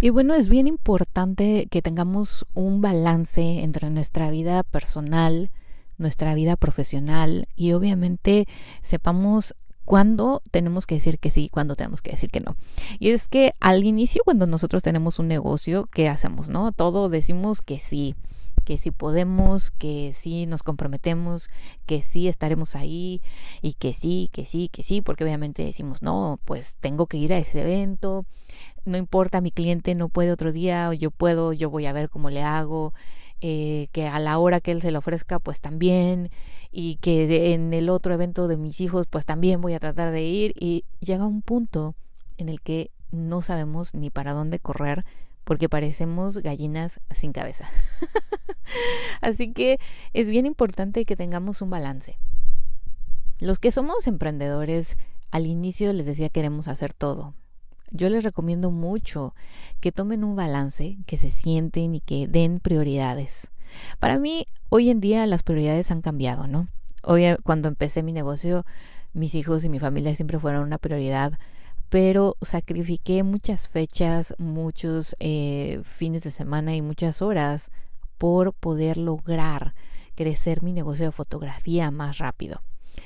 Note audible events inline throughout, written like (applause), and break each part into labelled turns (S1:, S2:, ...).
S1: Y bueno, es bien importante que tengamos un balance entre nuestra vida personal, nuestra vida profesional y obviamente sepamos cuándo tenemos que decir que sí, cuándo tenemos que decir que no. Y es que al inicio, cuando nosotros tenemos un negocio, ¿qué hacemos? ¿No? Todo decimos que sí que sí podemos, que sí nos comprometemos, que sí estaremos ahí y que sí, que sí, que sí, porque obviamente decimos, no, pues tengo que ir a ese evento, no importa, mi cliente no puede otro día, o yo puedo, yo voy a ver cómo le hago, eh, que a la hora que él se le ofrezca, pues también, y que en el otro evento de mis hijos, pues también voy a tratar de ir, y llega un punto en el que no sabemos ni para dónde correr, porque parecemos gallinas sin cabeza. (laughs) Así que es bien importante que tengamos un balance. Los que somos emprendedores, al inicio les decía queremos hacer todo, yo les recomiendo mucho que tomen un balance, que se sienten y que den prioridades. Para mí, hoy en día las prioridades han cambiado, ¿no? Hoy, cuando empecé mi negocio, mis hijos y mi familia siempre fueron una prioridad, pero sacrifiqué muchas fechas, muchos eh, fines de semana y muchas horas por poder lograr crecer mi negocio de fotografía más rápido.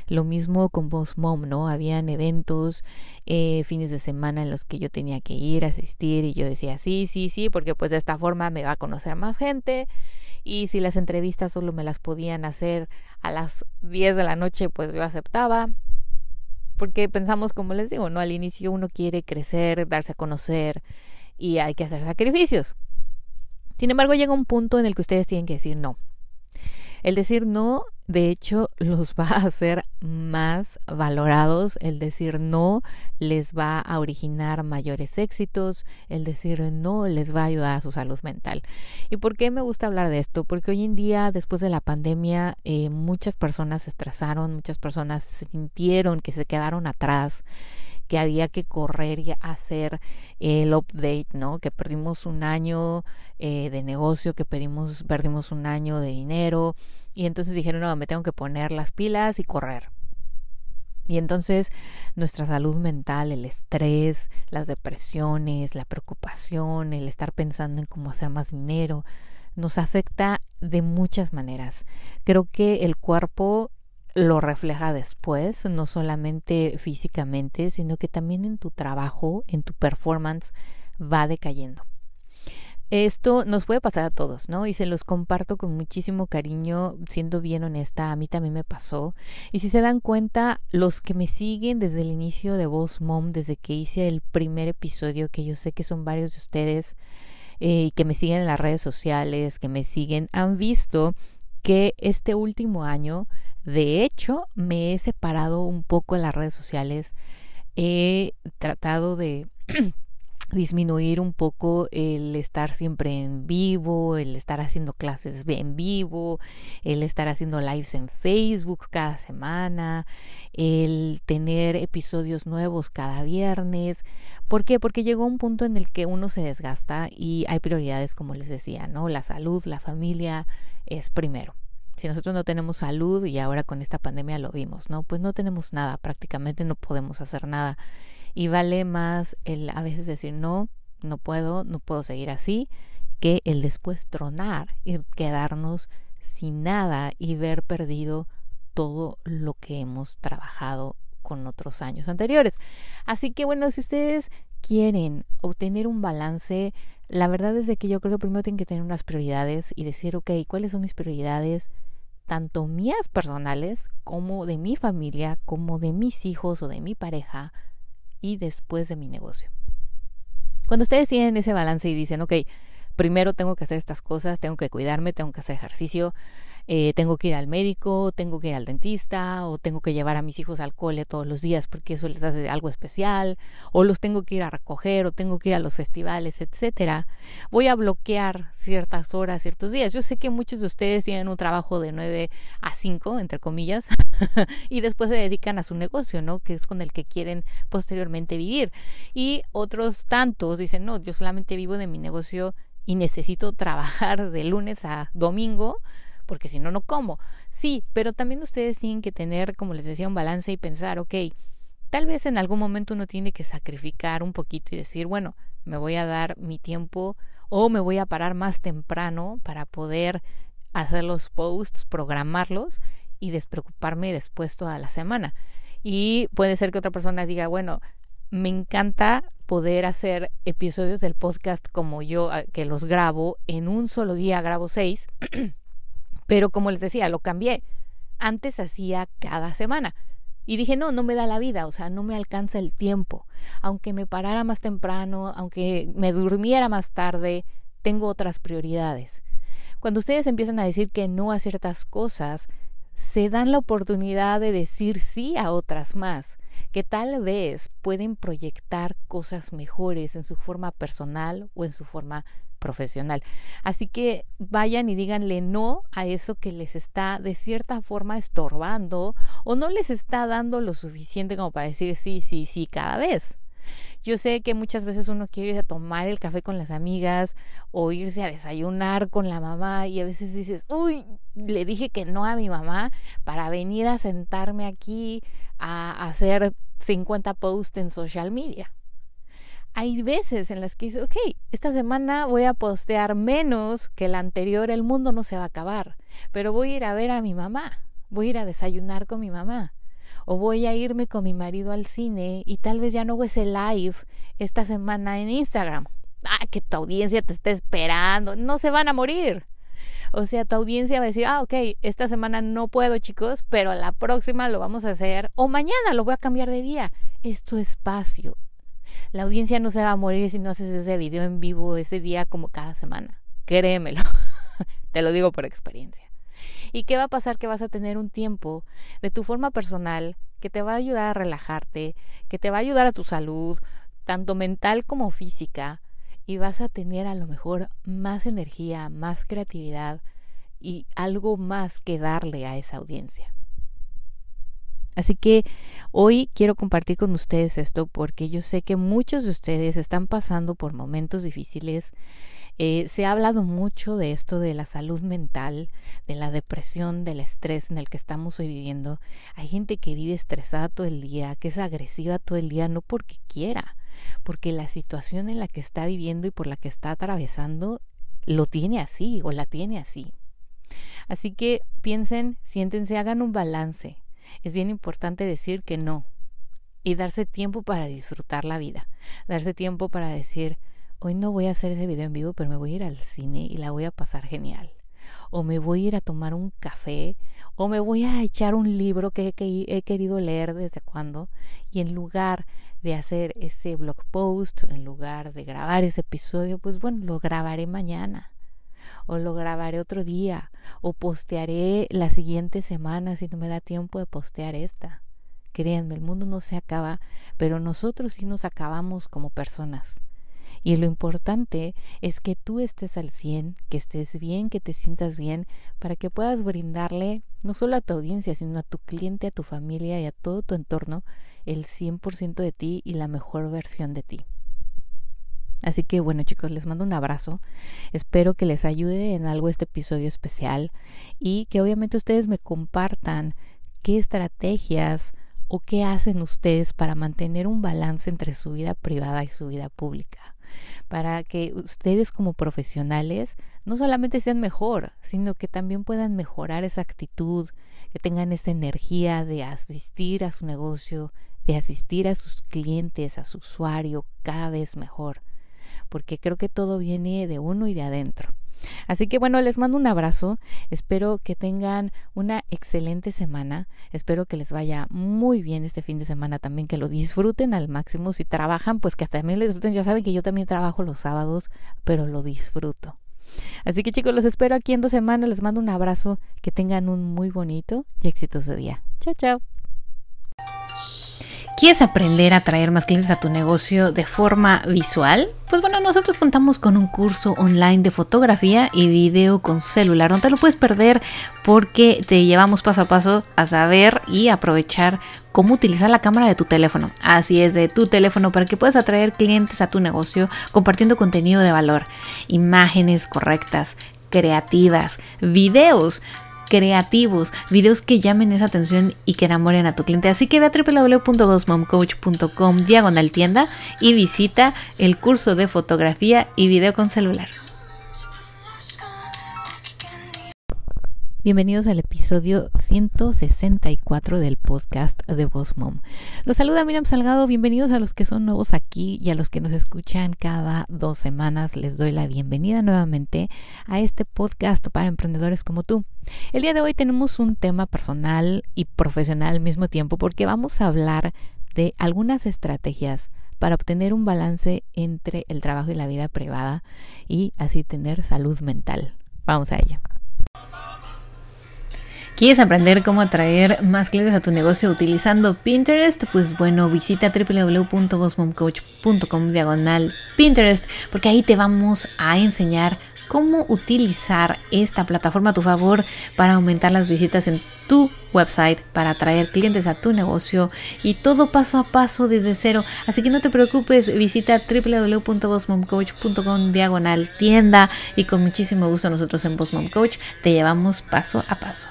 S1: Lo mismo con Boss Mom, ¿no? Habían eventos, eh, fines de semana en los que yo tenía que ir, asistir y yo decía, sí, sí, sí, porque pues de esta forma me va a conocer más gente y si las entrevistas solo me las podían hacer a las 10 de la noche, pues yo aceptaba. Porque pensamos, como les digo, ¿no? Al inicio uno quiere crecer, darse a conocer y hay que hacer sacrificios. Sin embargo, llega un punto en el que ustedes tienen que decir no. El decir no, de hecho, (laughs) los va a hacer más valorados. El decir no les va a originar mayores éxitos. El decir no les va a ayudar a su salud mental. ¿Y por qué me gusta hablar de esto? Porque hoy en día, después de la pandemia, eh, muchas personas se estresaron, muchas personas sintieron que se quedaron atrás que había que correr y hacer el update, ¿no? Que perdimos un año eh, de negocio, que perdimos, perdimos un año de dinero y entonces dijeron, no, me tengo que poner las pilas y correr. Y entonces nuestra salud mental, el estrés, las depresiones, la preocupación, el estar pensando en cómo hacer más dinero, nos afecta de muchas maneras. Creo que el cuerpo lo refleja después, no solamente físicamente, sino que también en tu trabajo, en tu performance, va decayendo. Esto nos puede pasar a todos, ¿no? Y se los comparto con muchísimo cariño, siendo bien honesta, a mí también me pasó. Y si se dan cuenta, los que me siguen desde el inicio de Voz Mom, desde que hice el primer episodio, que yo sé que son varios de ustedes, eh, que me siguen en las redes sociales, que me siguen, han visto que este último año de hecho, me he separado un poco de las redes sociales. He tratado de (clears throat) disminuir un poco el estar siempre en vivo, el estar haciendo clases en vivo, el estar haciendo lives en Facebook cada semana, el tener episodios nuevos cada viernes. ¿Por qué? Porque llegó un punto en el que uno se desgasta y hay prioridades, como les decía, ¿no? La salud, la familia es primero. Si nosotros no tenemos salud y ahora con esta pandemia lo vimos, ¿no? Pues no tenemos nada, prácticamente no podemos hacer nada. Y vale más el a veces decir no, no puedo, no puedo seguir así, que el después tronar y quedarnos sin nada y ver perdido todo lo que hemos trabajado con otros años anteriores. Así que bueno, si ustedes quieren obtener un balance, la verdad es de que yo creo que primero tienen que tener unas prioridades y decir, ok, ¿cuáles son mis prioridades? tanto mías personales como de mi familia, como de mis hijos o de mi pareja y después de mi negocio. Cuando ustedes tienen ese balance y dicen, ok, primero tengo que hacer estas cosas, tengo que cuidarme, tengo que hacer ejercicio, eh, tengo que ir al médico, tengo que ir al dentista o tengo que llevar a mis hijos al cole todos los días porque eso les hace algo especial o los tengo que ir a recoger o tengo que ir a los festivales, etcétera. Voy a bloquear ciertas horas, ciertos días. Yo sé que muchos de ustedes tienen un trabajo de 9 a 5, entre comillas, (laughs) y después se dedican a su negocio, ¿no? Que es con el que quieren posteriormente vivir. Y otros tantos dicen, no, yo solamente vivo de mi negocio y necesito trabajar de lunes a domingo porque si no, no como. Sí, pero también ustedes tienen que tener, como les decía, un balance y pensar, ok, tal vez en algún momento uno tiene que sacrificar un poquito y decir, bueno, me voy a dar mi tiempo o me voy a parar más temprano para poder hacer los posts, programarlos y despreocuparme después toda la semana. Y puede ser que otra persona diga, bueno, me encanta poder hacer episodios del podcast como yo, ah, que los grabo en un solo día, grabo seis. (clears throat) Pero como les decía, lo cambié. Antes hacía cada semana. Y dije, no, no me da la vida, o sea, no me alcanza el tiempo. Aunque me parara más temprano, aunque me durmiera más tarde, tengo otras prioridades. Cuando ustedes empiezan a decir que no a ciertas cosas, se dan la oportunidad de decir sí a otras más, que tal vez pueden proyectar cosas mejores en su forma personal o en su forma profesional. Así que vayan y díganle no a eso que les está de cierta forma estorbando o no les está dando lo suficiente como para decir sí, sí, sí cada vez. Yo sé que muchas veces uno quiere ir a tomar el café con las amigas o irse a desayunar con la mamá y a veces dices, uy, le dije que no a mi mamá para venir a sentarme aquí a hacer 50 posts en social media hay veces en las que dices, ok, esta semana voy a postear menos que la anterior, el mundo no se va a acabar, pero voy a ir a ver a mi mamá, voy a ir a desayunar con mi mamá, o voy a irme con mi marido al cine y tal vez ya no hago ese live esta semana en Instagram. Ah, que tu audiencia te está esperando, no se van a morir. O sea, tu audiencia va a decir, ah, ok, esta semana no puedo, chicos, pero la próxima lo vamos a hacer, o mañana lo voy a cambiar de día. Es tu espacio, la audiencia no se va a morir si no haces ese video en vivo ese día como cada semana. Créemelo. (laughs) Te lo digo por experiencia. ¿Y qué va a pasar? Que vas a tener un tiempo de tu forma personal que te va a ayudar a relajarte, que te va a ayudar a tu salud, tanto mental como física, y vas a tener a lo mejor más energía, más creatividad y algo más que darle a esa audiencia. Así que hoy quiero compartir con ustedes esto porque yo sé que muchos de ustedes están pasando por momentos difíciles. Eh, se ha hablado mucho de esto de la salud mental, de la depresión, del estrés en el que estamos hoy viviendo. Hay gente que vive estresada todo el día, que es agresiva todo el día, no porque quiera, porque la situación en la que está viviendo y por la que está atravesando lo tiene así o la tiene así. Así que piensen, siéntense, hagan un balance es bien importante decir que no y darse tiempo para disfrutar la vida, darse tiempo para decir, hoy no voy a hacer ese video en vivo, pero me voy a ir al cine y la voy a pasar genial. O me voy a ir a tomar un café, o me voy a echar un libro que, he querido leer desde cuando, y en lugar de hacer ese blog post, en lugar de grabar ese episodio, pues bueno, lo grabaré mañana o lo grabaré otro día o postearé la siguiente semana si no me da tiempo de postear esta. Créanme, el mundo no se acaba, pero nosotros sí nos acabamos como personas. Y lo importante es que tú estés al 100, que estés bien, que te sientas bien, para que puedas brindarle no solo a tu audiencia, sino a tu cliente, a tu familia y a todo tu entorno el 100% de ti y la mejor versión de ti. Así que bueno chicos, les mando un abrazo. Espero que les ayude en algo este episodio especial y que obviamente ustedes me compartan qué estrategias o qué hacen ustedes para mantener un balance entre su vida privada y su vida pública. Para que ustedes como profesionales no solamente sean mejor, sino que también puedan mejorar esa actitud, que tengan esa energía de asistir a su negocio, de asistir a sus clientes, a su usuario cada vez mejor porque creo que todo viene de uno y de adentro. Así que bueno, les mando un abrazo, espero que tengan una excelente semana, espero que les vaya muy bien este fin de semana también, que lo disfruten al máximo, si trabajan, pues que también lo disfruten, ya saben que yo también trabajo los sábados, pero lo disfruto. Así que chicos, los espero aquí en dos semanas, les mando un abrazo, que tengan un muy bonito y exitoso día. Chao, chao. ¿Quieres aprender a traer más clientes a tu negocio de forma visual? Pues bueno, nosotros contamos con un curso online de fotografía y video con celular. No te lo puedes perder porque te llevamos paso a paso a saber y aprovechar cómo utilizar la cámara de tu teléfono. Así es, de tu teléfono para que puedas atraer clientes a tu negocio compartiendo contenido de valor, imágenes correctas, creativas, videos creativos, videos que llamen esa atención y que enamoren a tu cliente. Así que ve a www.bossmomcoach.com diagonal tienda y visita el curso de fotografía y video con celular. Bienvenidos al episodio 164 del podcast de Boss Mom. Los saluda Miriam Salgado. Bienvenidos a los que son nuevos aquí y a los que nos escuchan cada dos semanas. Les doy la bienvenida nuevamente a este podcast para emprendedores como tú. El día de hoy tenemos un tema personal y profesional al mismo tiempo porque vamos a hablar de algunas estrategias para obtener un balance entre el trabajo y la vida privada y así tener salud mental. Vamos a ello. ¿Quieres aprender cómo atraer más clientes a tu negocio utilizando Pinterest? Pues bueno, visita www.bossmomcoach.com diagonal Pinterest porque ahí te vamos a enseñar cómo utilizar esta plataforma a tu favor para aumentar las visitas en tu website, para atraer clientes a tu negocio y todo paso a paso desde cero. Así que no te preocupes, visita www.bossmomcoach.com diagonal tienda y con muchísimo gusto nosotros en Boss Coach te llevamos paso a paso.